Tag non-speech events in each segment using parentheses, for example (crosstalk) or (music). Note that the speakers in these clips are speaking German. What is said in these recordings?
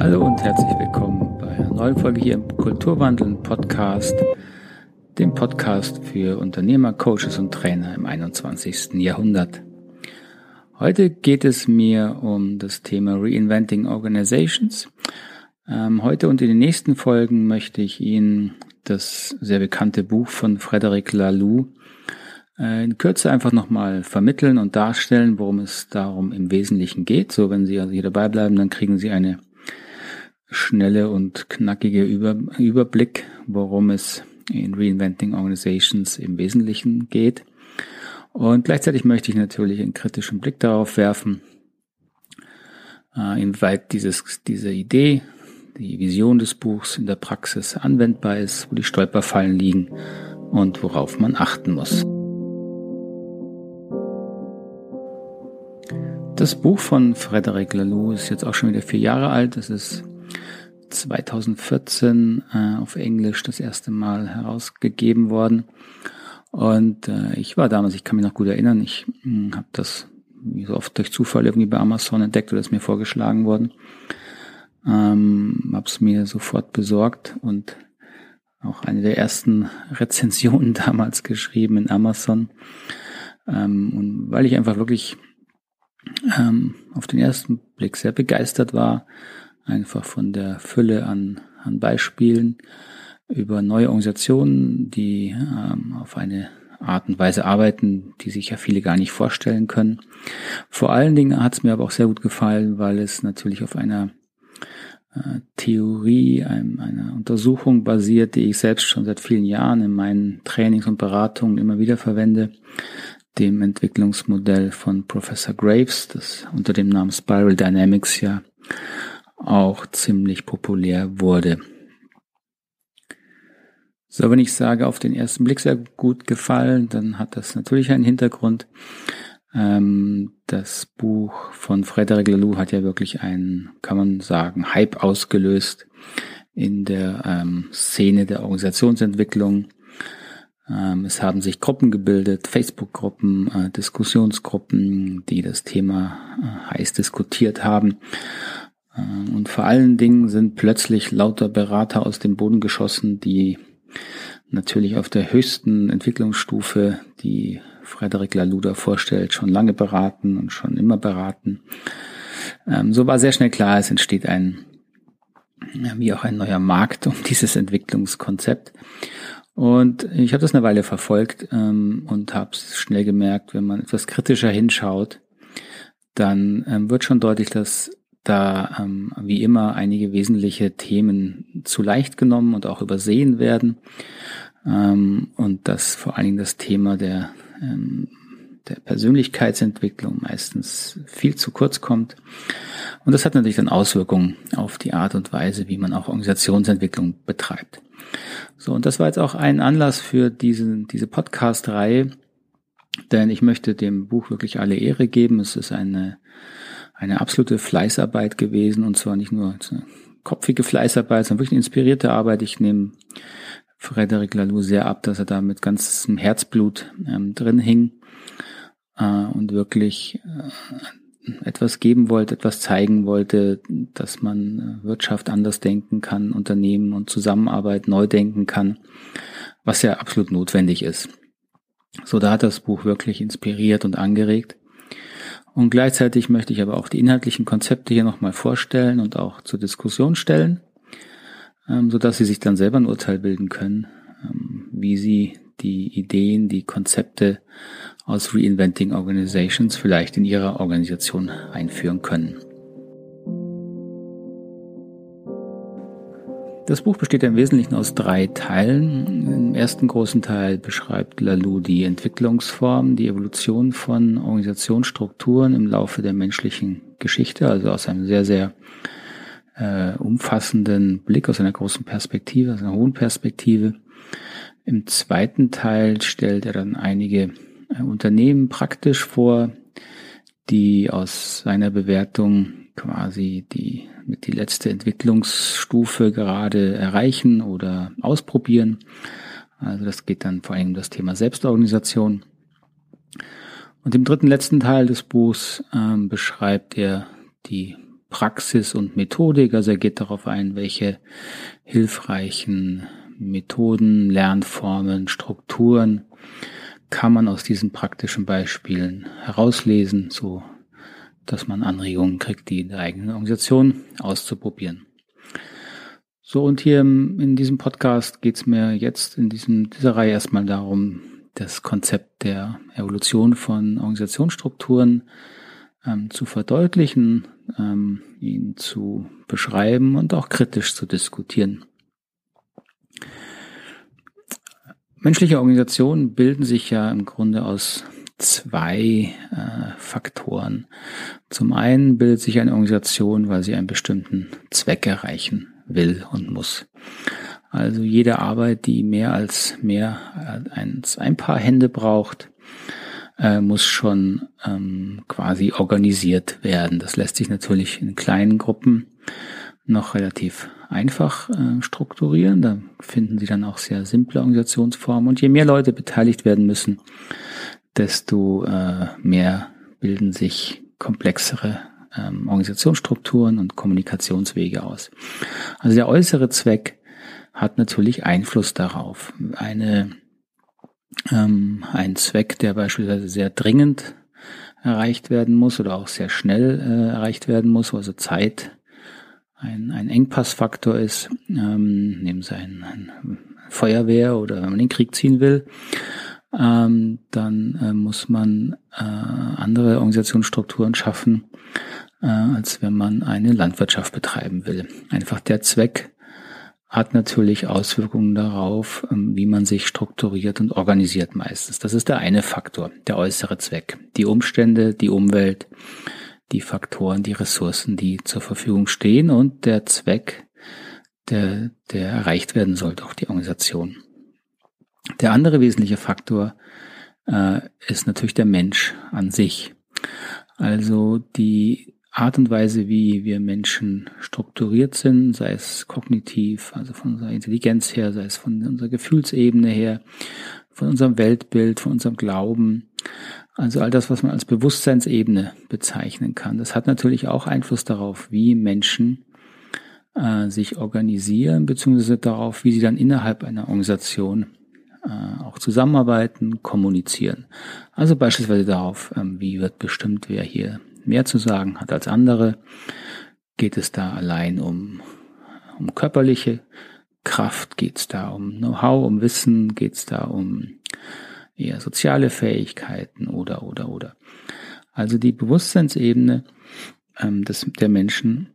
Hallo und herzlich willkommen bei einer neuen Folge hier im Kulturwandeln Podcast, dem Podcast für Unternehmer, Coaches und Trainer im 21. Jahrhundert. Heute geht es mir um das Thema Reinventing Organizations. Ähm, heute und in den nächsten Folgen möchte ich Ihnen das sehr bekannte Buch von Frederic Laloux äh, in Kürze einfach nochmal vermitteln und darstellen, worum es darum im Wesentlichen geht. So, wenn Sie also hier dabei bleiben, dann kriegen Sie eine schnelle und knackige Über Überblick, worum es in Reinventing Organizations im Wesentlichen geht. Und gleichzeitig möchte ich natürlich einen kritischen Blick darauf werfen, äh, inwieweit dieses, diese Idee, die Vision des Buchs in der Praxis anwendbar ist, wo die Stolperfallen liegen und worauf man achten muss. Das Buch von Frederic Laloux ist jetzt auch schon wieder vier Jahre alt. Es ist 2014 äh, auf Englisch das erste Mal herausgegeben worden. Und äh, ich war damals, ich kann mich noch gut erinnern, ich hm, habe das wie so oft durch Zufall irgendwie bei Amazon entdeckt oder ist mir vorgeschlagen worden. Ähm, habe es mir sofort besorgt und auch eine der ersten (laughs) Rezensionen damals geschrieben in Amazon. Ähm, und weil ich einfach wirklich ähm, auf den ersten Blick sehr begeistert war, einfach von der Fülle an, an Beispielen über neue Organisationen, die ähm, auf eine Art und Weise arbeiten, die sich ja viele gar nicht vorstellen können. Vor allen Dingen hat es mir aber auch sehr gut gefallen, weil es natürlich auf einer äh, Theorie, einer Untersuchung basiert, die ich selbst schon seit vielen Jahren in meinen Trainings und Beratungen immer wieder verwende, dem Entwicklungsmodell von Professor Graves, das unter dem Namen Spiral Dynamics ja auch ziemlich populär wurde. So, wenn ich sage, auf den ersten Blick sehr gut gefallen, dann hat das natürlich einen Hintergrund. Ähm, das Buch von Frederic Laloux hat ja wirklich einen, kann man sagen, Hype ausgelöst in der ähm, Szene der Organisationsentwicklung. Ähm, es haben sich Gruppen gebildet, Facebook-Gruppen, äh, Diskussionsgruppen, die das Thema äh, heiß diskutiert haben. Äh, und vor allen Dingen sind plötzlich lauter Berater aus dem Boden geschossen, die natürlich auf der höchsten Entwicklungsstufe, die Frederic Laluda vorstellt, schon lange beraten und schon immer beraten. Ähm, so war sehr schnell klar, es entsteht ein, wie auch ein neuer Markt um (laughs) dieses Entwicklungskonzept. Und ich habe das eine Weile verfolgt ähm, und habe schnell gemerkt, wenn man etwas kritischer hinschaut, dann ähm, wird schon deutlich, dass da ähm, wie immer einige wesentliche Themen zu leicht genommen und auch übersehen werden ähm, und dass vor allen Dingen das Thema der, ähm, der Persönlichkeitsentwicklung meistens viel zu kurz kommt. Und das hat natürlich dann Auswirkungen auf die Art und Weise, wie man auch Organisationsentwicklung betreibt. So, und das war jetzt auch ein Anlass für diese, diese Podcast-Reihe, denn ich möchte dem Buch wirklich alle Ehre geben. Es ist eine eine absolute Fleißarbeit gewesen und zwar nicht nur kopfige Fleißarbeit, sondern wirklich eine inspirierte Arbeit. Ich nehme Frederic Laloux sehr ab, dass er da mit ganzem Herzblut ähm, drin hing äh, und wirklich äh, etwas geben wollte, etwas zeigen wollte, dass man äh, Wirtschaft anders denken kann, Unternehmen und Zusammenarbeit neu denken kann, was ja absolut notwendig ist. So, da hat das Buch wirklich inspiriert und angeregt. Und gleichzeitig möchte ich aber auch die inhaltlichen Konzepte hier nochmal vorstellen und auch zur Diskussion stellen, ähm, so dass Sie sich dann selber ein Urteil bilden können, ähm, wie Sie die Ideen, die Konzepte aus Reinventing Organizations vielleicht in Ihrer Organisation einführen können. Das Buch besteht im Wesentlichen aus drei Teilen. Im ersten großen Teil beschreibt Lalou die Entwicklungsform, die Evolution von Organisationsstrukturen im Laufe der menschlichen Geschichte, also aus einem sehr, sehr äh, umfassenden Blick, aus einer großen Perspektive, aus einer hohen Perspektive. Im zweiten Teil stellt er dann einige äh, Unternehmen praktisch vor, die aus seiner Bewertung quasi die mit die letzte Entwicklungsstufe gerade erreichen oder ausprobieren. Also das geht dann vor allem um das Thema Selbstorganisation. Und im dritten letzten Teil des Buchs ähm, beschreibt er die Praxis und Methodik. Also er geht darauf ein, welche hilfreichen Methoden, Lernformen, Strukturen kann man aus diesen praktischen Beispielen herauslesen, so dass man Anregungen kriegt, die in der eigenen Organisation auszuprobieren. So, und hier in diesem Podcast geht es mir jetzt in diesem, dieser Reihe erstmal darum, das Konzept der Evolution von Organisationsstrukturen ähm, zu verdeutlichen, ähm, ihn zu beschreiben und auch kritisch zu diskutieren. Menschliche Organisationen bilden sich ja im Grunde aus zwei äh, Faktoren. Zum einen bildet sich eine Organisation, weil sie einen bestimmten Zweck erreichen will und muss. Also jede Arbeit, die mehr als mehr als ein paar Hände braucht, äh, muss schon ähm, quasi organisiert werden. Das lässt sich natürlich in kleinen Gruppen noch relativ einfach äh, strukturieren. Da finden Sie dann auch sehr simple Organisationsformen. Und je mehr Leute beteiligt werden müssen, desto äh, mehr bilden sich komplexere ähm, Organisationsstrukturen und Kommunikationswege aus. Also der äußere Zweck hat natürlich Einfluss darauf. Eine, ähm, ein Zweck, der beispielsweise sehr dringend erreicht werden muss oder auch sehr schnell äh, erreicht werden muss, also Zeit ein, ein Engpassfaktor ist, ähm, nehmen Sie ein, ein Feuerwehr oder wenn man den Krieg ziehen will, ähm, dann äh, muss man äh, andere Organisationsstrukturen schaffen, äh, als wenn man eine Landwirtschaft betreiben will. Einfach der Zweck hat natürlich Auswirkungen darauf, ähm, wie man sich strukturiert und organisiert meistens. Das ist der eine Faktor, der äußere Zweck. Die Umstände, die Umwelt, die Faktoren, die Ressourcen, die zur Verfügung stehen und der Zweck, der, der erreicht werden soll durch die Organisation. Der andere wesentliche Faktor äh, ist natürlich der Mensch an sich. Also die Art und Weise, wie wir Menschen strukturiert sind, sei es kognitiv, also von unserer Intelligenz her, sei es von unserer Gefühlsebene her, von unserem Weltbild, von unserem Glauben, also all das, was man als Bewusstseinsebene bezeichnen kann. Das hat natürlich auch Einfluss darauf, wie Menschen äh, sich organisieren, beziehungsweise darauf, wie sie dann innerhalb einer Organisation äh, auch zusammenarbeiten, kommunizieren. Also beispielsweise darauf, ähm, wie wird bestimmt, wer hier mehr zu sagen hat als andere. Geht es da allein um, um körperliche Kraft? Geht es da um Know-how, um Wissen? Geht es da um eher soziale Fähigkeiten oder, oder, oder. Also die Bewusstseinsebene ähm, des, der Menschen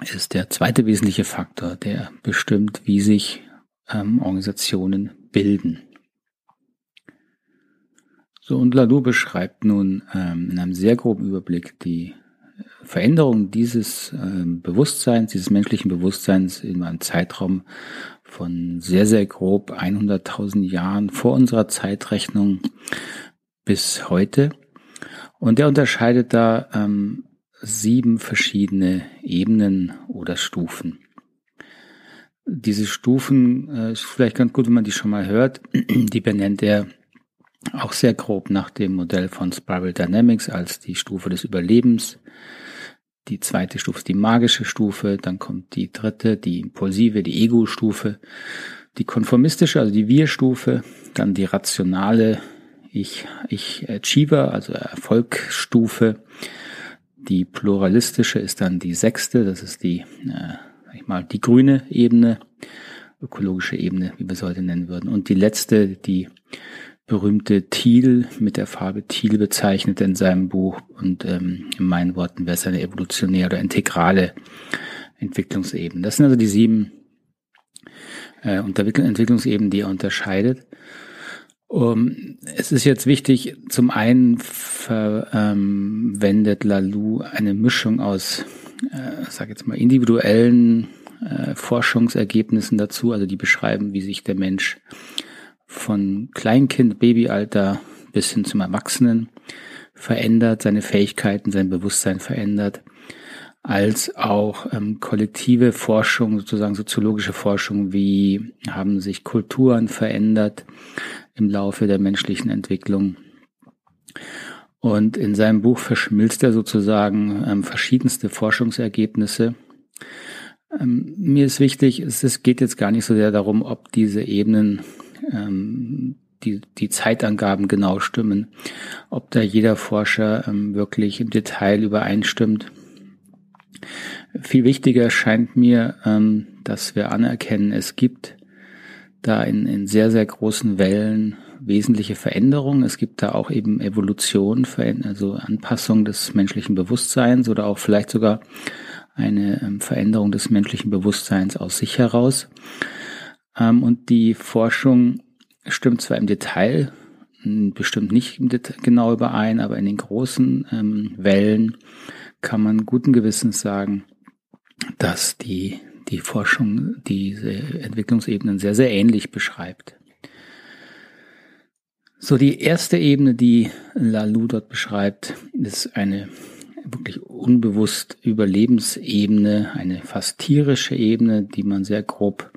ist der zweite wesentliche Faktor, der bestimmt, wie sich ähm, Organisationen bilden. So, und Lalou beschreibt nun ähm, in einem sehr groben Überblick die Veränderung dieses ähm, Bewusstseins, dieses menschlichen Bewusstseins in einem Zeitraum von sehr, sehr grob 100.000 Jahren vor unserer Zeitrechnung bis heute. Und er unterscheidet da ähm, sieben verschiedene Ebenen oder Stufen. Diese Stufen äh, ist vielleicht ganz gut, wenn man die schon mal hört. (clears throat) Die benennt er auch sehr grob nach dem Modell von Spiral Dynamics als die Stufe des Überlebens, die zweite Stufe ist die magische Stufe, dann kommt die dritte, die impulsive, die Ego-Stufe, die konformistische, also die Wir-Stufe, dann die rationale Ich, Ich Achiever, also Erfolgsstufe. Die pluralistische ist dann die sechste, das ist die, äh, ich mal, die grüne Ebene, ökologische Ebene, wie wir es heute nennen würden. Und die letzte, die berühmte Thiel mit der Farbe Thiel bezeichnet in seinem Buch und ähm, in meinen Worten wäre es eine evolutionäre oder integrale Entwicklungsebene. Das sind also die sieben äh, Entwicklungsebenen, die er unterscheidet. Um, es ist jetzt wichtig, zum einen verwendet Lalou eine Mischung aus, äh, sag jetzt mal, individuellen äh, Forschungsergebnissen dazu, also die beschreiben, wie sich der Mensch von Kleinkind, Babyalter bis hin zum Erwachsenen verändert, seine Fähigkeiten, sein Bewusstsein verändert, als auch ähm, kollektive Forschung, sozusagen soziologische Forschung, wie haben sich Kulturen verändert im Laufe der menschlichen Entwicklung. Und in seinem Buch verschmilzt er sozusagen ähm, verschiedenste Forschungsergebnisse. Ähm, mir ist wichtig, es, es, geht jetzt gar nicht so sehr darum, ob diese Ebenen, ähm, die, die Zeitangaben genau stimmen, ob da jeder Forscher ähm, wirklich im Detail übereinstimmt. Viel wichtiger scheint mir, ähm, dass wir anerkennen, es gibt da in, in sehr, sehr großen Wellen wesentliche Veränderungen. Es gibt da auch eben Evolution, also Anpassung des menschlichen Bewusstseins oder auch vielleicht sogar eine ähm, Veränderung des menschlichen Bewusstseins aus sich heraus. Ähm, und die Forschung stimmt zwar im Detail, bestimmt nicht genau überein, aber in den großen ähm, Wellen kann man guten Gewissens sagen, dass die, die Forschung diese Entwicklungsebenen sehr, sehr ähnlich beschreibt. So, die erste Ebene, die Lalou dort beschreibt, ist eine wirklich unbewusst Überlebensebene, eine fast tierische Ebene, die man sehr grob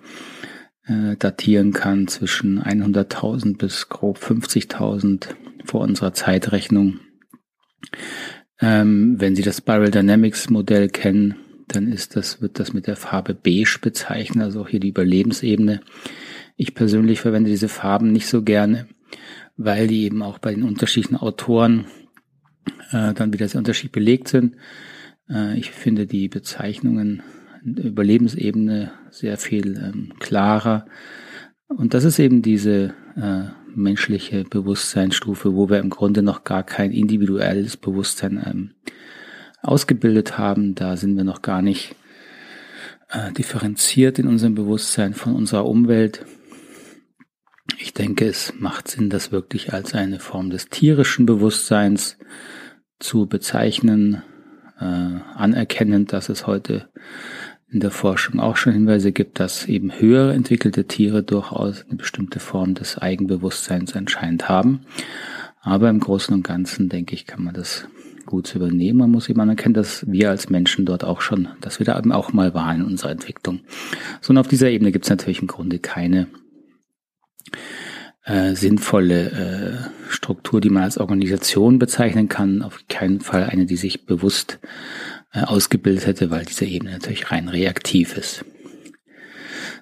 äh, datieren kann zwischen 100.000 bis grob 50.000 vor unserer Zeitrechnung. Ähm, wenn Sie das Spiral Dynamics Modell kennen, dann ist das, wird das mit der Farbe beige bezeichnet, also auch hier die Überlebensebene. Ich persönlich verwende diese Farben nicht so gerne, weil die eben auch bei den unterschiedlichen Autoren äh, dann wieder sehr unterschiedlich belegt sind. Äh, ich finde die Bezeichnungen Überlebensebene sehr viel ähm, klarer. Und das ist eben diese äh, menschliche Bewusstseinsstufe, wo wir im Grunde noch gar kein individuelles Bewusstsein ähm, ausgebildet haben. Da sind wir noch gar nicht äh, differenziert in unserem Bewusstsein von unserer Umwelt. Ich denke, es macht Sinn, das wirklich als eine Form des tierischen Bewusstseins zu bezeichnen, äh, anerkennend, dass es heute in der Forschung auch schon Hinweise gibt, dass eben höher entwickelte Tiere durchaus eine bestimmte Form des Eigenbewusstseins anscheinend haben. Aber im Großen und Ganzen, denke ich, kann man das gut übernehmen. Man muss eben anerkennen, dass wir als Menschen dort auch schon, dass wir da eben auch mal waren in unserer Entwicklung. So und auf dieser Ebene gibt es natürlich im Grunde keine äh, sinnvolle äh, Struktur, die man als Organisation bezeichnen kann. Auf keinen Fall eine, die sich bewusst äh, ausgebildet hätte, weil diese Ebene natürlich rein reaktiv ist.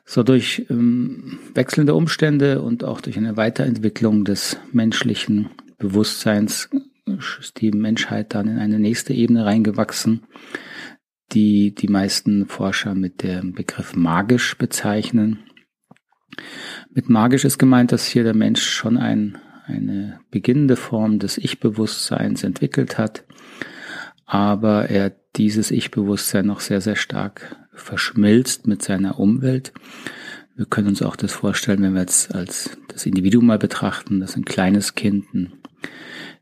So durch ähm, wechselnde Umstände und auch durch eine Weiterentwicklung des menschlichen Bewusstseins ist die Menschheit dann in eine nächste Ebene reingewachsen, die die meisten Forscher mit dem Begriff magisch bezeichnen. Mit magisch ist gemeint, dass hier der Mensch schon ein, eine beginnende Form des Ich-Bewusstseins entwickelt hat, aber er dieses Ich-Bewusstsein noch sehr, sehr stark verschmilzt mit seiner Umwelt. Wir können uns auch das vorstellen, wenn wir jetzt als das Individuum mal betrachten, dass ein kleines Kind, ein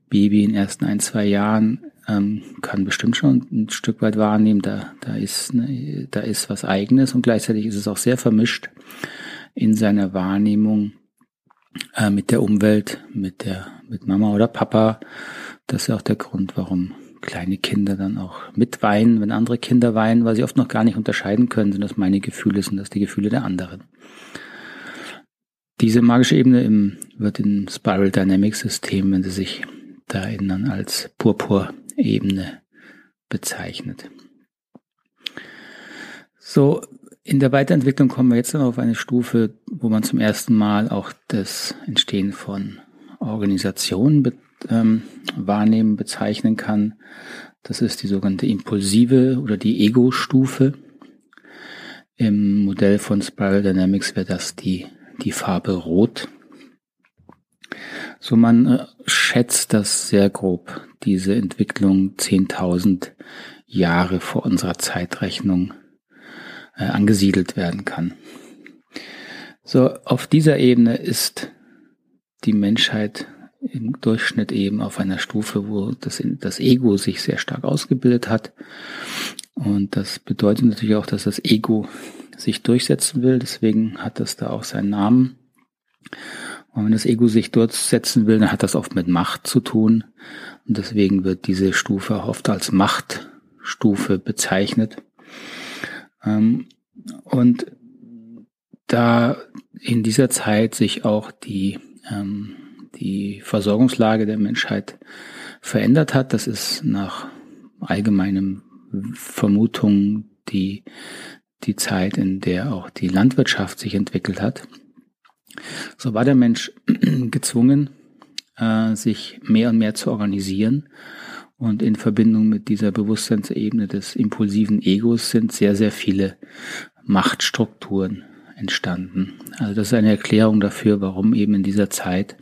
Baby in ersten ein, zwei Jahren ähm, kann bestimmt schon ein Stück weit wahrnehmen, da, da, ist, ne, da ist was Eigenes und gleichzeitig ist es auch sehr vermischt in seiner Wahrnehmung äh, mit der Umwelt, mit der, mit Mama oder Papa. Das ist auch der Grund, warum kleine Kinder dann auch mitweinen, wenn andere Kinder weinen, weil sie oft noch gar nicht unterscheiden können, sind das meine Gefühle, sind das die Gefühle der anderen. Diese magische Ebene im, wird im Spiral Dynamics System, wenn Sie sich da erinnern, als Purpur-Ebene bezeichnet. So, in der Weiterentwicklung kommen wir jetzt dann auf eine Stufe, wo man zum ersten Mal auch das Entstehen von Organisationen be ähm, wahrnehmen, bezeichnen kann. Das ist die sogenannte impulsive oder die Ego-Stufe. Im Modell von Spiral Dynamics wäre das die, die Farbe Rot. So man äh, schätzt das sehr grob, diese Entwicklung 10.000 Jahre vor unserer Zeitrechnung äh, angesiedelt werden kann. So, auf dieser Ebene ist die Menschheit im Durchschnitt eben auf einer Stufe, wo das, das Ego sich sehr stark ausgebildet hat. Und das bedeutet natürlich auch, dass das Ego sich durchsetzen will. Deswegen hat das da auch seinen Namen. Und wenn das Ego sich durchsetzen will, dann hat das oft mit Macht zu tun. Und deswegen wird diese Stufe oft als Machtstufe bezeichnet. Ähm, und da in dieser Zeit sich auch die, ähm, die Versorgungslage der Menschheit verändert hat. Das ist nach allgemeinem Vermutung die, die Zeit, in der auch die Landwirtschaft sich entwickelt hat. So war der Mensch (clears throat) gezwungen, äh, sich mehr und mehr zu organisieren. Und in Verbindung mit dieser Bewusstseinsebene des impulsiven Egos sind sehr, sehr viele Machtstrukturen entstanden. Also das ist eine Erklärung dafür, warum eben in dieser Zeit,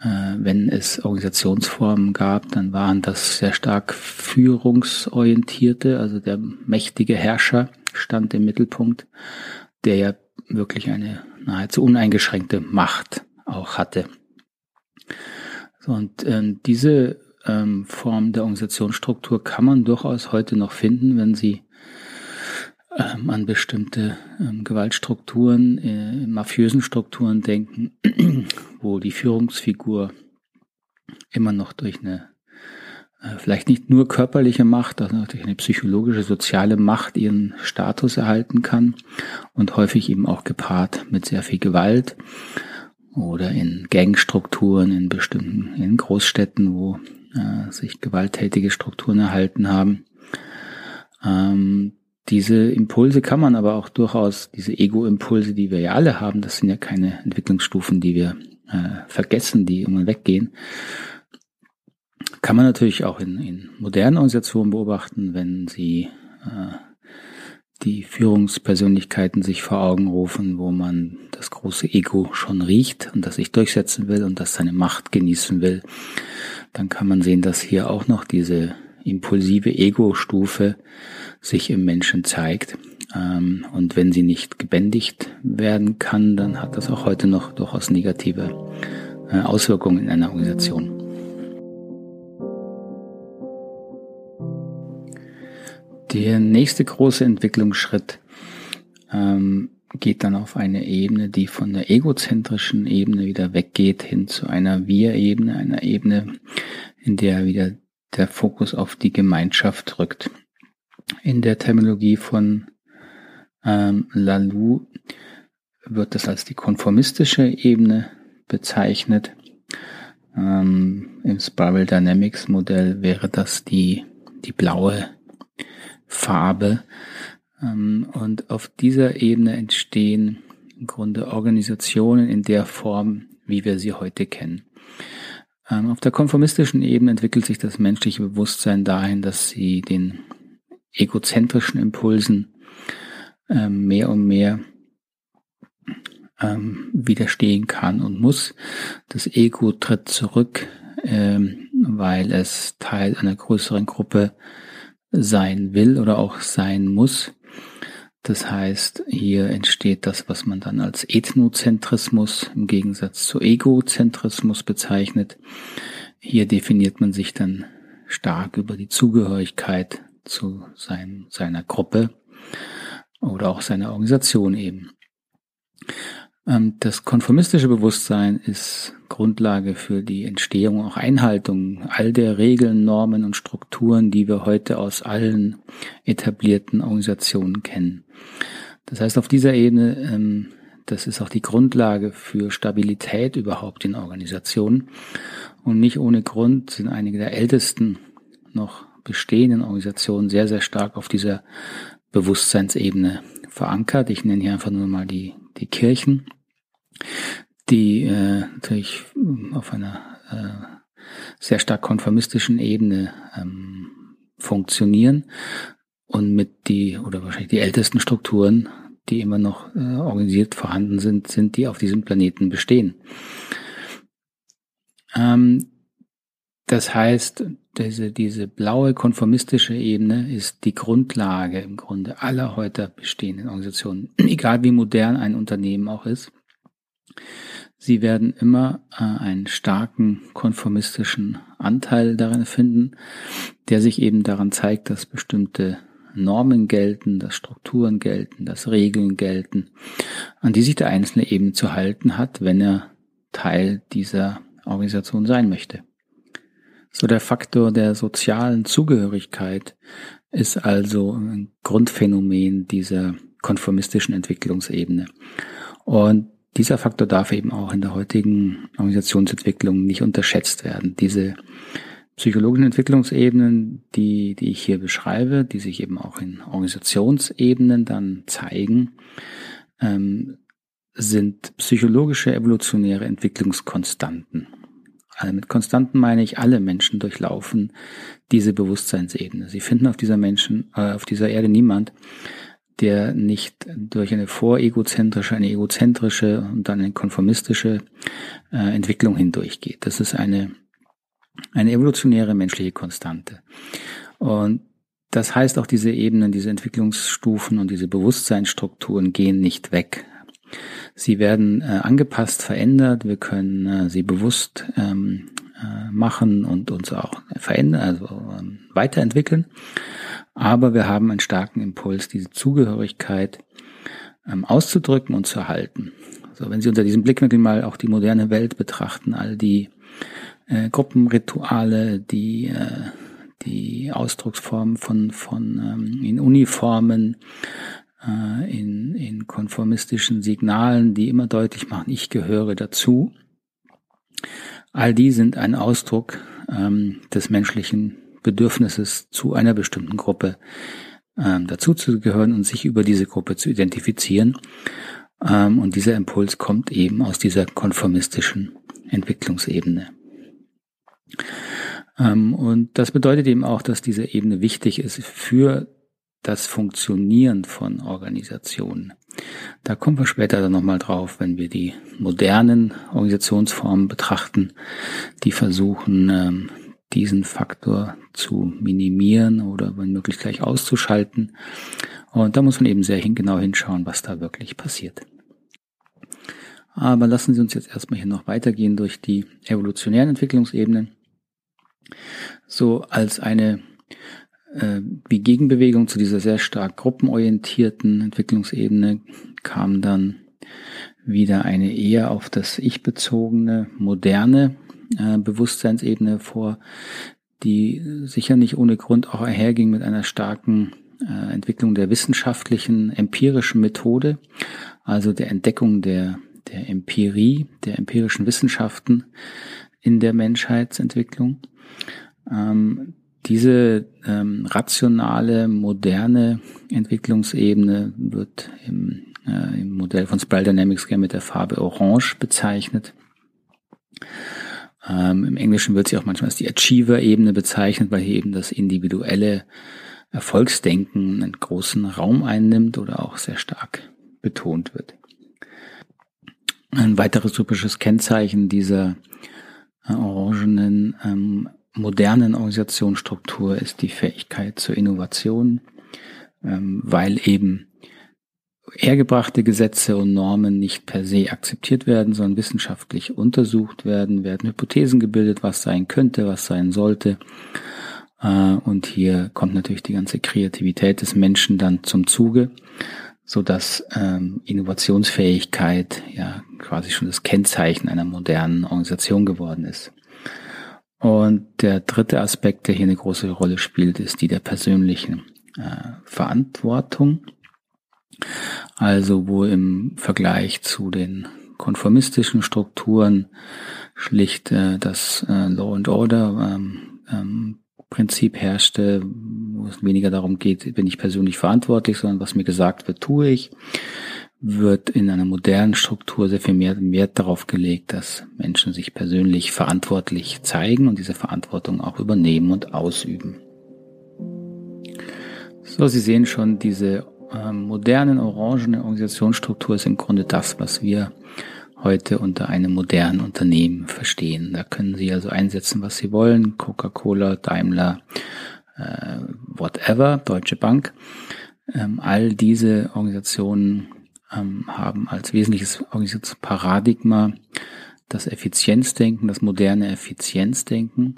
äh, wenn es Organisationsformen gab, dann waren das sehr stark führungsorientierte, also der mächtige Herrscher stand im Mittelpunkt, der ja wirklich eine nahezu uneingeschränkte Macht auch hatte. So, und äh, diese ähm, Form der Organisationsstruktur kann man durchaus heute noch finden, wenn Sie ähm, an bestimmte ähm, Gewaltstrukturen, äh, mafiösen Strukturen denken, (clears throat) wo die Führungsfigur immer noch durch eine äh, vielleicht nicht nur körperliche Macht, sondern durch eine psychologische, soziale Macht ihren Status erhalten kann und häufig eben auch gepaart mit sehr viel Gewalt oder in Gangstrukturen in bestimmten, in Großstädten, wo äh, sich gewalttätige Strukturen erhalten haben. Ähm, diese Impulse kann man aber auch durchaus, diese Ego-Impulse, die wir ja alle haben, das sind ja keine Entwicklungsstufen, die wir äh, vergessen, die irgendwann weggehen, kann man natürlich auch in, in modernen Organisationen beobachten, wenn sie äh, die Führungspersönlichkeiten sich vor Augen rufen, wo man das große Ego schon riecht und das sich durchsetzen will und das seine Macht genießen will, dann kann man sehen, dass hier auch noch diese impulsive Ego-Stufe sich im Menschen zeigt. Ähm, und wenn sie nicht gebändigt werden kann, dann hat das auch heute noch durchaus negative äh, Auswirkungen in einer Organisation. Der nächste große Entwicklungsschritt ähm, geht dann auf eine Ebene, die von der egozentrischen Ebene wieder weggeht hin zu einer Wir-Ebene, einer Ebene, in der wieder der Fokus auf die Gemeinschaft rückt. In der Terminologie von ähm, Lalou wird das als die konformistische Ebene bezeichnet. Ähm, Im Spiral Dynamics Modell wäre das die, die blaue Farbe. Ähm, und auf dieser Ebene entstehen im Grunde Organisationen in der Form, wie wir sie heute kennen. Ähm, auf der konformistischen Ebene entwickelt sich das menschliche Bewusstsein dahin, dass sie den egozentrischen Impulsen ähm, mehr und mehr widerstehen kann und muss. Das Ego tritt zurück, weil es Teil einer größeren Gruppe sein will oder auch sein muss. Das heißt, hier entsteht das, was man dann als Ethnozentrismus im Gegensatz zu Egozentrismus bezeichnet. Hier definiert man sich dann stark über die Zugehörigkeit zu sein, seiner Gruppe oder auch seiner Organisation eben. Ähm, das konformistische Bewusstsein ist Grundlage für die Entstehung, auch Einhaltung all der Regeln, Normen und Strukturen, die wir heute aus allen etablierten Organisationen kennen. Das heißt, auf dieser Ebene, ähm, das ist auch die Grundlage für Stabilität überhaupt in Organisationen. Und nicht ohne Grund sind einige der ältesten noch bestehenden Organisationen sehr, sehr stark auf dieser Bewusstseinsebene verankert. Ich nenne hier einfach nur mal die die Kirchen, die äh, natürlich auf einer äh, sehr stark konformistischen Ebene ähm, funktionieren und mit die oder wahrscheinlich die ältesten Strukturen, die immer noch äh, organisiert vorhanden sind, sind die auf diesem Planeten bestehen. Ähm, das heißt, diese, diese blaue konformistische Ebene ist die Grundlage im Grunde aller heute bestehenden Organisationen, (clears throat) egal wie modern ein Unternehmen auch ist. Sie werden immer äh, einen starken konformistischen Anteil darin finden, der sich eben daran zeigt, dass bestimmte Normen gelten, dass Strukturen gelten, dass Regeln gelten, an die sich der Einzelne eben zu halten hat, wenn er Teil dieser Organisation sein möchte. So der Faktor der sozialen Zugehörigkeit ist also ein Grundphänomen dieser konformistischen Entwicklungsebene. Und dieser Faktor darf eben auch in der heutigen Organisationsentwicklung nicht unterschätzt werden. Diese, psychologischen Entwicklungsebenen, die, die ich hier beschreibe, die sich eben auch in Organisationsebenen dann zeigen, ähm, sind psychologische evolutionäre Entwicklungskonstanten. Mit Konstanten meine ich, alle Menschen durchlaufen diese Bewusstseinsebene. Sie finden auf dieser Menschen, äh, auf dieser Erde niemand, der nicht durch eine voregozentrische, eine egozentrische und dann eine konformistische äh, Entwicklung hindurchgeht. Das ist eine, eine evolutionäre menschliche Konstante. Und das heißt auch diese Ebenen, diese Entwicklungsstufen und diese Bewusstseinsstrukturen gehen nicht weg. Sie werden äh, angepasst, verändert. Wir können äh, sie bewusst ähm, äh, machen und uns auch verändern, also ähm, weiterentwickeln. Aber wir haben einen starken Impuls, diese Zugehörigkeit ähm, auszudrücken und zu erhalten. So, wenn Sie unter diesem Blickwinkel mal auch die moderne Welt betrachten, all die äh, Gruppenrituale, die äh, die Ausdrucksformen von von ähm, in Uniformen, in in konformistischen Signalen, die immer deutlich machen, ich gehöre dazu. All die sind ein Ausdruck ähm, des menschlichen Bedürfnisses, zu einer bestimmten Gruppe ähm, dazuzugehören und sich über diese Gruppe zu identifizieren. Ähm, und dieser Impuls kommt eben aus dieser konformistischen Entwicklungsebene. Ähm, und das bedeutet eben auch, dass diese Ebene wichtig ist für das Funktionieren von Organisationen. Da kommen wir später dann nochmal drauf, wenn wir die modernen Organisationsformen betrachten, die versuchen, ähm, diesen Faktor zu minimieren oder wenn möglich gleich auszuschalten. Und da muss man eben sehr genau hinschauen, was da wirklich passiert. Aber lassen Sie uns jetzt erstmal hier noch weitergehen durch die evolutionären Entwicklungsebenen. So als eine wie Gegenbewegung zu dieser sehr stark gruppenorientierten Entwicklungsebene kam dann wieder eine eher auf das Ich bezogene, moderne äh, Bewusstseinsebene vor, die sicher nicht ohne Grund auch einherging mit einer starken äh, Entwicklung der wissenschaftlichen, empirischen Methode, also der Entdeckung der, der Empirie, der empirischen Wissenschaften in der Menschheitsentwicklung. Ähm, diese ähm, rationale, moderne Entwicklungsebene wird im, äh, im Modell von Spiral Dynamics gerne mit der Farbe Orange bezeichnet. Ähm, Im Englischen wird sie auch manchmal als die Achiever-Ebene bezeichnet, weil hier eben das individuelle Erfolgsdenken einen großen Raum einnimmt oder auch sehr stark betont wird. Ein weiteres typisches Kennzeichen dieser äh, orangenen ähm, modernen Organisationsstruktur ist die Fähigkeit zur Innovation, ähm, weil eben hergebrachte Gesetze und Normen nicht per se akzeptiert werden, sondern wissenschaftlich untersucht werden, werden Hypothesen gebildet, was sein könnte, was sein sollte. Äh, und hier kommt natürlich die ganze Kreativität des Menschen dann zum Zuge, so dass ähm, Innovationsfähigkeit ja quasi schon das Kennzeichen einer modernen Organisation geworden ist. Und der dritte Aspekt, der hier eine große Rolle spielt, ist die der persönlichen äh, Verantwortung. Also wo im Vergleich zu den konformistischen Strukturen schlicht äh, das äh, Law and Order ähm, ähm, Prinzip herrschte, wo es weniger darum geht, bin ich persönlich verantwortlich, sondern was mir gesagt wird, tue ich, wird in einer modernen Struktur sehr viel mehr Wert darauf gelegt, dass Menschen sich persönlich verantwortlich zeigen und diese Verantwortung auch übernehmen und ausüben. So, Sie sehen schon, diese ähm, modernen orangene Organisationsstruktur ist im Grunde das, was wir heute unter einem modernen Unternehmen verstehen. Da können Sie also einsetzen, was Sie wollen. Coca-Cola, Daimler, äh, whatever, Deutsche Bank. Ähm, all diese Organisationen ähm, haben als wesentliches Organisationsparadigma das Effizienzdenken, das moderne Effizienzdenken.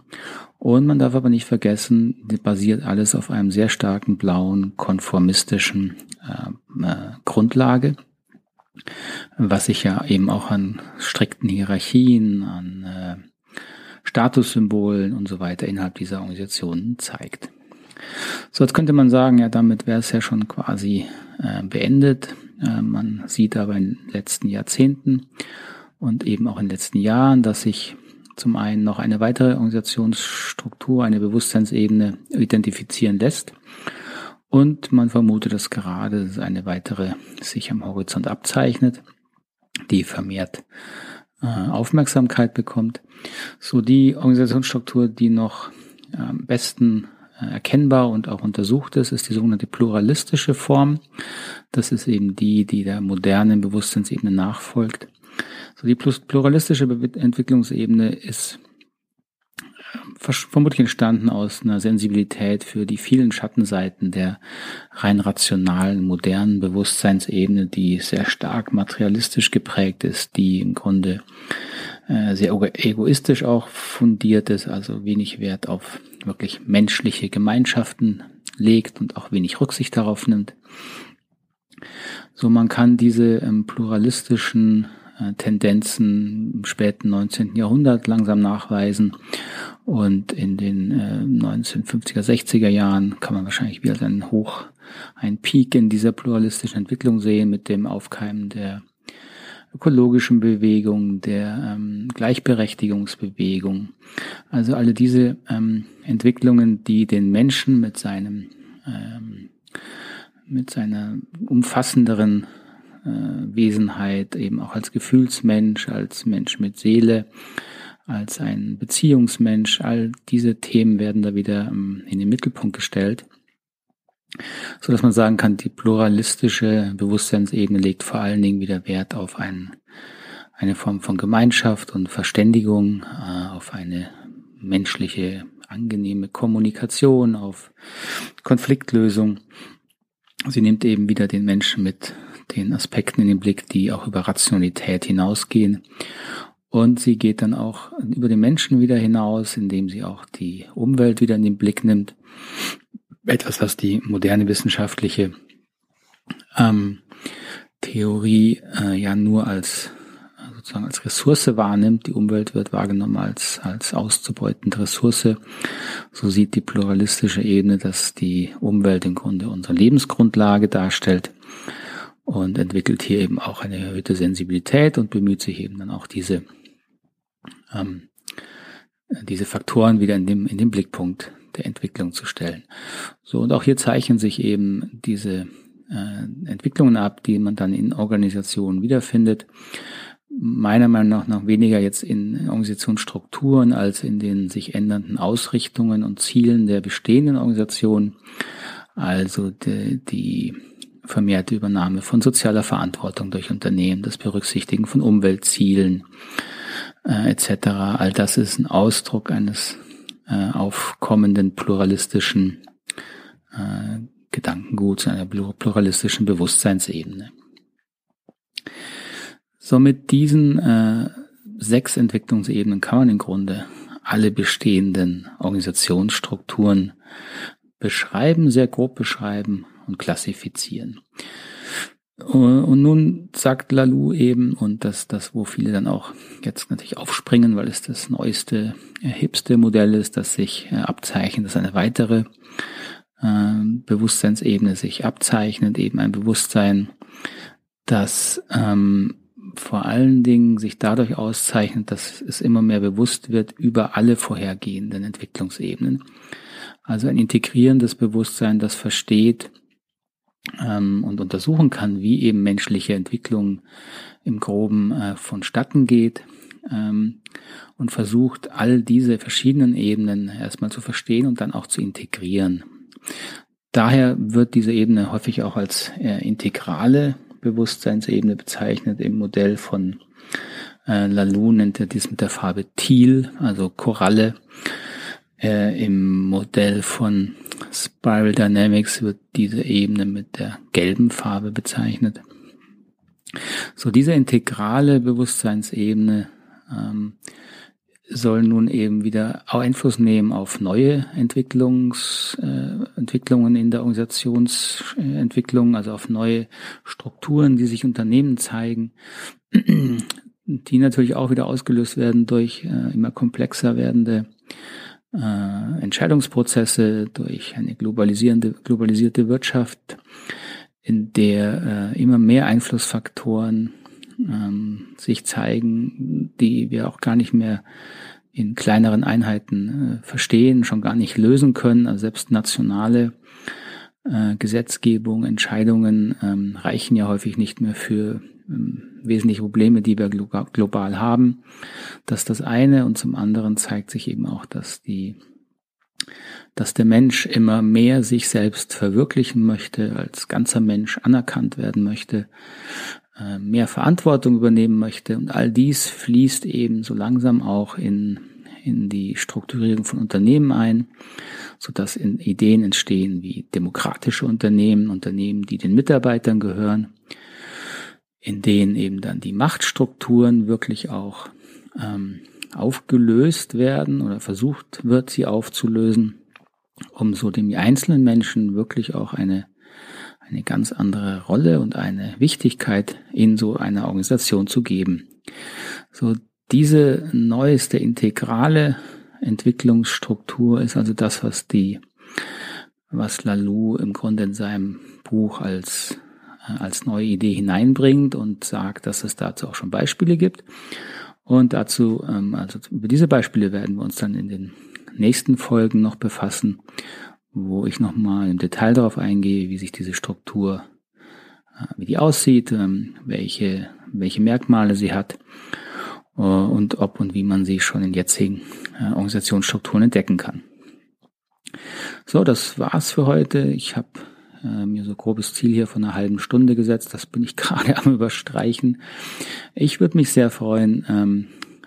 Und man darf aber nicht vergessen, basiert alles auf einem sehr starken blauen konformistischen äh, äh, Grundlage, was sich ja eben auch an strikten Hierarchien, an äh, Statussymbolen und so weiter innerhalb dieser Organisationen zeigt. So, jetzt könnte man sagen, ja, damit wäre es ja schon quasi äh, beendet. Äh, man sieht aber in den letzten Jahrzehnten und eben auch in den letzten Jahren, dass sich zum einen noch eine weitere Organisationsstruktur, eine Bewusstseinsebene identifizieren lässt. Und man vermutet, dass gerade eine weitere sich am Horizont abzeichnet, die vermehrt äh, Aufmerksamkeit bekommt. So die Organisationsstruktur, die noch am besten erkennbar und auch untersucht ist, ist die sogenannte pluralistische Form. Das ist eben die, die der modernen Bewusstseinsebene nachfolgt. So die pluralistische Entwicklungsebene ist äh, vermutlich entstanden aus einer Sensibilität für die vielen Schattenseiten der rein rationalen, modernen Bewusstseinsebene, die sehr stark materialistisch geprägt ist, die im Grunde sehr egoistisch auch fundiert ist, also wenig Wert auf wirklich menschliche Gemeinschaften legt und auch wenig Rücksicht darauf nimmt. So man kann diese ähm, pluralistischen äh, Tendenzen im späten 19. Jahrhundert langsam nachweisen und in den äh, 1950er, 60er Jahren kann man wahrscheinlich wieder einen Hoch, einen Peak in dieser pluralistischen Entwicklung sehen mit dem Aufkeimen der ökologischen Bewegung, der ähm, Gleichberechtigungsbewegung. Also alle diese ähm, Entwicklungen, die den Menschen mit seinem ähm, mit seiner umfassenderen äh, Wesenheit eben auch als Gefühlsmensch, als Mensch mit Seele, als ein Beziehungsmensch, all diese Themen werden da wieder ähm, in den Mittelpunkt gestellt so dass man sagen kann, die pluralistische Bewusstseinsebene legt vor allen Dingen wieder Wert auf ein, eine Form von Gemeinschaft und Verständigung, äh, auf eine menschliche, angenehme Kommunikation, auf Konfliktlösung. Sie nimmt eben wieder den Menschen mit den Aspekten in den Blick, die auch über Rationalität hinausgehen. Und sie geht dann auch über den Menschen wieder hinaus, indem sie auch die Umwelt wieder in den Blick nimmt etwas, was die moderne wissenschaftliche ähm, Theorie äh, ja nur als sozusagen als Ressource wahrnimmt. Die Umwelt wird wahrgenommen als, als auszubeutende Ressource. So sieht die pluralistische Ebene, dass die Umwelt im Grunde unsere Lebensgrundlage darstellt und entwickelt hier eben auch eine erhöhte Sensibilität und bemüht sich eben dann auch diese, ähm, diese Faktoren wieder in dem, in den Blickpunkt der Entwicklung zu stellen. So, und auch hier zeichnen sich eben diese äh, Entwicklungen ab, die man dann in Organisationen wiederfindet. Meiner Meinung nach noch weniger jetzt in Organisationsstrukturen als in den sich ändernden Ausrichtungen und Zielen der bestehenden Organisation. Also die, die vermehrte Übernahme von sozialer Verantwortung durch Unternehmen, das Berücksichtigen von Umweltzielen äh, etc. All das ist ein Ausdruck eines äh, aufkommenden pluralistischen äh, Gedankenguts, einer pluralistischen Bewusstseinsebene. So mit diesen äh, sechs Entwicklungsebenen kann man im Grunde alle bestehenden Organisationsstrukturen beschreiben, sehr grob beschreiben und klassifizieren. Und nun sagt Lalou eben, und das, das, wo viele dann auch jetzt natürlich aufspringen, weil es das neueste, äh, hipste Modell ist, das sich äh, abzeichnet, dass eine weitere äh, Bewusstseinsebene sich abzeichnet, eben ein Bewusstsein, das ähm, vor allen Dingen sich dadurch auszeichnet, dass es immer mehr bewusst wird über alle vorhergehenden Entwicklungsebenen. Also ein integrierendes Bewusstsein, das versteht, ähm, und untersuchen kann, wie eben menschliche Entwicklung im Groben äh, vonstatten geht ähm, und versucht, all diese verschiedenen Ebenen erstmal zu verstehen und dann auch zu integrieren. Daher wird diese Ebene häufig auch als äh, integrale Bewusstseinsebene bezeichnet im Modell von äh, Lalou nennt er dies mit der Farbe Teal, also Koralle. Äh, Im Modell von Spiral Dynamics wird diese Ebene mit der gelben Farbe bezeichnet. So diese integrale Bewusstseinsebene ähm, soll nun eben wieder Einfluss nehmen auf neue Entwicklungs, äh, Entwicklungen in der Organisationsentwicklung, also auf neue Strukturen, die sich Unternehmen zeigen, (clears throat) die natürlich auch wieder ausgelöst werden durch äh, immer komplexer werdende äh, Entscheidungsprozesse, durch eine globalisierende, globalisierte Wirtschaft, in der äh, immer mehr Einflussfaktoren ähm, sich zeigen, die wir auch gar nicht mehr in kleineren Einheiten äh, verstehen, schon gar nicht lösen können. Also selbst nationale äh, Gesetzgebung, Entscheidungen ähm, reichen ja häufig nicht mehr für ähm, wesentliche Probleme, die wir global haben. Das ist das eine und zum anderen zeigt sich eben auch, dass die dass der Mensch immer mehr sich selbst verwirklichen möchte, als ganzer Mensch anerkannt werden möchte, äh, mehr Verantwortung übernehmen möchte. Und all dies fließt eben so langsam auch in, in die Strukturierung von Unternehmen ein, sodass in Ideen entstehen wie demokratische Unternehmen, Unternehmen, die den Mitarbeitern gehören, in denen eben dann die Machtstrukturen wirklich auch ähm, aufgelöst werden oder versucht wird, sie aufzulösen, um so dem einzelnen Menschen wirklich auch eine, eine ganz andere Rolle und eine Wichtigkeit in so einer Organisation zu geben. So diese neueste integrale Entwicklungsstruktur ist also das, was die, was Lalou im Grunde in seinem Buch als als neue Idee hineinbringt und sagt, dass es dazu auch schon Beispiele gibt. Und dazu, ähm, also über diese Beispiele werden wir uns dann in den nächsten Folgen noch befassen, wo ich nochmal im Detail darauf eingehe, wie sich diese Struktur, äh, wie die aussieht, ähm, welche, welche Merkmale sie hat äh, und ob und wie man sie schon in jetzigen äh, Organisationsstrukturen entdecken kann. So, das war's für heute. Ich habe äh, mir so grobes Ziel hier von einer halben Stunde gesetzt. Das bin ich (laughs) gerade am überstreichen. Ich würde mich sehr freuen, ähm,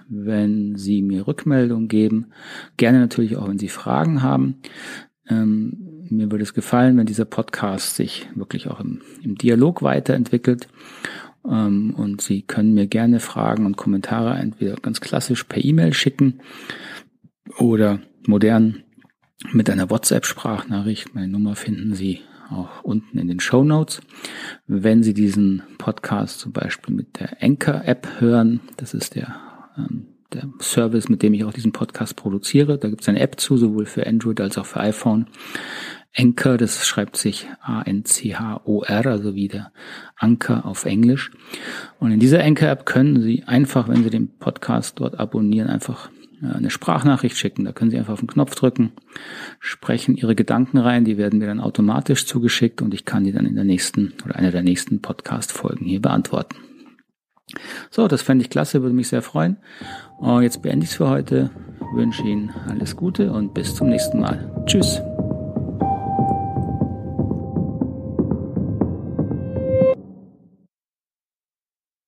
wenn Sie mir Rückmeldung geben. Gerne natürlich auch, wenn Sie Fragen haben. Ähm, mir würde es gefallen, wenn dieser Podcast sich wirklich auch im, im Dialog weiterentwickelt. Ähm, und Sie können mir gerne Fragen und Kommentare entweder ganz klassisch per E-Mail schicken oder modern mit einer WhatsApp-Sprachnachricht. Meine Nummer finden Sie auch unten in den Show Notes. Wenn Sie diesen Podcast zum Beispiel mit der Anchor-App hören, das ist der, ähm, der Service, mit dem ich auch diesen Podcast produziere. Da gibt es eine App zu, sowohl für Android als auch für iPhone. Anchor, das schreibt sich A-N-C-H-O-R, also wie der Anker auf Englisch. Und in dieser Anchor-App können Sie einfach, wenn Sie den Podcast dort abonnieren, einfach eine Sprachnachricht schicken. Da können Sie einfach auf den Knopf drücken, sprechen Ihre Gedanken rein, die werden mir dann automatisch zugeschickt und ich kann die dann in der nächsten oder einer der nächsten Podcast-Folgen hier beantworten. So, das fände ich klasse, würde mich sehr freuen. Und jetzt beende ich es für heute, wünsche Ihnen alles Gute und bis zum nächsten Mal. Tschüss.